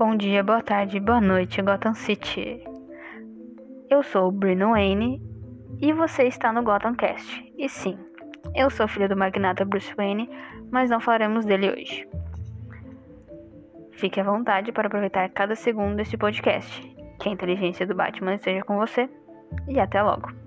Bom dia, boa tarde, boa noite, Gotham City. Eu sou o Bruno Wayne e você está no Gotham Cast. E sim, eu sou filho do magnata Bruce Wayne, mas não falaremos dele hoje. Fique à vontade para aproveitar cada segundo deste podcast. Que a inteligência do Batman esteja com você e até logo.